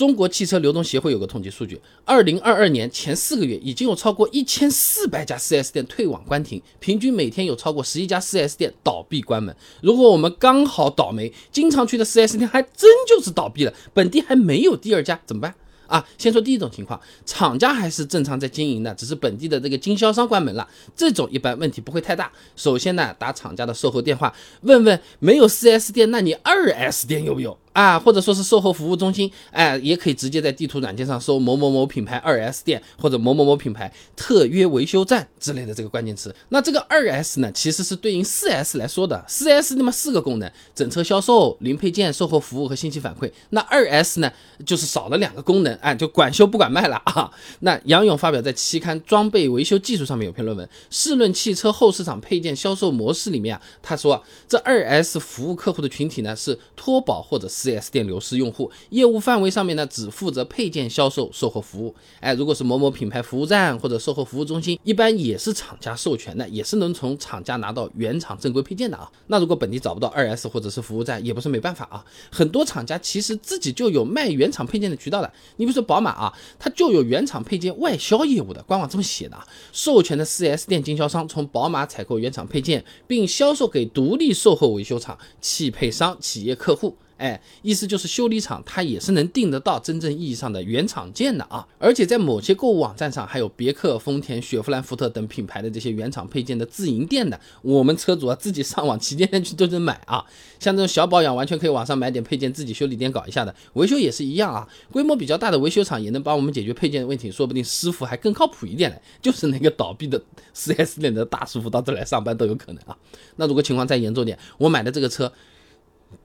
中国汽车流通协会有个统计数据，二零二二年前四个月已经有超过一千四百家 4S 店退网关停，平均每天有超过十一家 4S 店倒闭关门。如果我们刚好倒霉，经常去的 4S 店还真就是倒闭了，本地还没有第二家，怎么办？啊，先说第一种情况，厂家还是正常在经营的，只是本地的这个经销商关门了，这种一般问题不会太大。首先呢，打厂家的售后电话，问问没有 4S 店，那你 2S 店有没有？啊，或者说是售后服务中心，哎，也可以直接在地图软件上搜某某某品牌二 S 店或者某某某品牌特约维修站之类的这个关键词。那这个二 S 呢，其实是对应四 S 来说的。四 S 那么四个功能：整车销售、零配件、售后服务和信息反馈。那二 S 呢，就是少了两个功能，哎，就管修不管卖了啊。那杨勇发表在期刊《装备维修技术》上面有篇论文《试论汽车后市场配件销售模式》里面啊，他说这二 S 服务客户的群体呢是脱保或者。4S 店流失用户业务范围上面呢，只负责配件销售、售后服务。哎，如果是某某品牌服务站或者售后服务中心，一般也是厂家授权的，也是能从厂家拿到原厂正规配件的啊。那如果本地找不到 2S 或者是服务站，也不是没办法啊。很多厂家其实自己就有卖原厂配件的渠道的。你比如说宝马啊，它就有原厂配件外销业务的，官网这么写的啊。授权的 4S 店经销商从宝马采购原厂配件，并销售给独立售后维修厂、汽配商、企业客户。哎，意思就是修理厂它也是能订得到真正意义上的原厂件的啊，而且在某些购物网站上还有别克、丰田、雪佛兰、福特等品牌的这些原厂配件的自营店的，我们车主啊自己上网旗舰店去都能买啊。像这种小保养，完全可以网上买点配件，自己修理店搞一下的。维修也是一样啊，规模比较大的维修厂也能帮我们解决配件的问题，说不定师傅还更靠谱一点嘞，就是那个倒闭的 4S 店的大师傅到这来上班都有可能啊。那如果情况再严重点，我买的这个车。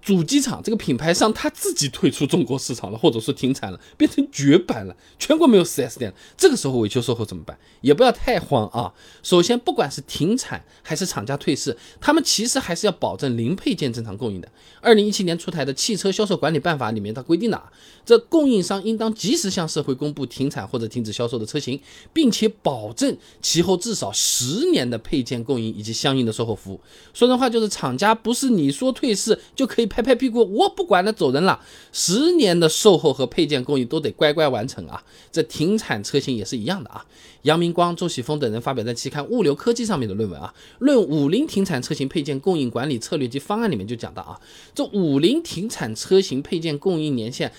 主机厂这个品牌商他自己退出中国市场了，或者说停产了，变成绝版了，全国没有 4S 店了。这个时候维修售后怎么办？也不要太慌啊。首先，不管是停产还是厂家退市，他们其实还是要保证零配件正常供应的。二零一七年出台的《汽车销售管理办法》里面它规定了，这供应商应当及时向社会公布停产或者停止销售的车型，并且保证其后至少十年的配件供应以及相应的售后服务。说人话就是，厂家不是你说退市就。可以拍拍屁股，我不管了，走人了。十年的售后和配件供应都得乖乖完成啊！这停产车型也是一样的啊。杨明光、周喜峰等人发表在期刊《物流科技》上面的论文啊，《论五菱停产车型配件供应管理策略及方案》里面就讲到啊，这五菱停产车型配件供应年限。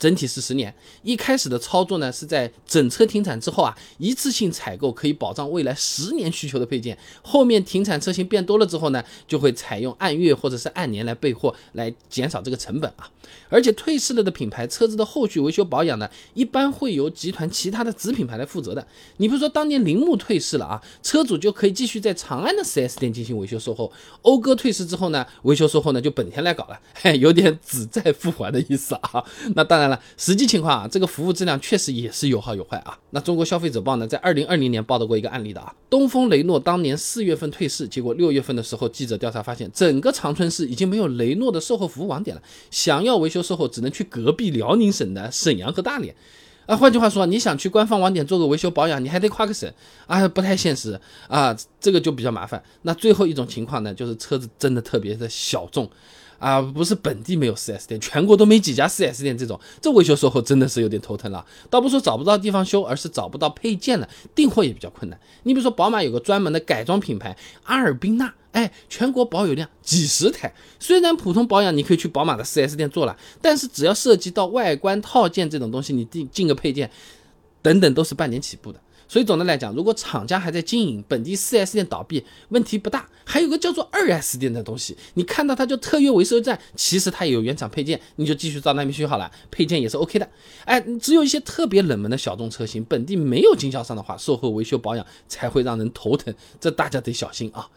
整体是十年，一开始的操作呢是在整车停产之后啊，一次性采购可以保障未来十年需求的配件。后面停产车型变多了之后呢，就会采用按月或者是按年来备货，来减少这个成本啊。而且退市了的品牌车子的后续维修保养呢，一般会由集团其他的子品牌来负责的。你比如说当年铃木退市了啊，车主就可以继续在长安的 4S 店进行维修售后。讴歌退市之后呢，维修售后呢就本田来搞了，嘿，有点子债父还的意思啊。那当然。实际情况啊，这个服务质量确实也是有好有坏啊。那中国消费者报呢，在二零二零年报道过一个案例的啊，东风雷诺当年四月份退市，结果六月份的时候，记者调查发现，整个长春市已经没有雷诺的售后服务网点了，想要维修售后，只能去隔壁辽宁省的沈阳和大连。啊，换句话说，你想去官方网点做个维修保养，你还得跨个省啊，不太现实啊，这个就比较麻烦。那最后一种情况呢，就是车子真的特别的小众。啊，不是本地没有 4S 店，全国都没几家 4S 店。这种这维修售后真的是有点头疼了。倒不说找不到地方修，而是找不到配件了，订货也比较困难。你比如说宝马有个专门的改装品牌阿尔宾纳，哎，全国保有量几十台。虽然普通保养你可以去宝马的 4S 店做了，但是只要涉及到外观套件这种东西，你进进个配件，等等都是半年起步的。所以总的来讲，如果厂家还在经营，本地 4S 店倒闭问题不大。还有个叫做二 S 店的东西，你看到它叫特约维修站，其实它也有原厂配件，你就继续到那边修好了，配件也是 OK 的。哎，只有一些特别冷门的小众车型，本地没有经销商的话，售后维修保养才会让人头疼，这大家得小心啊。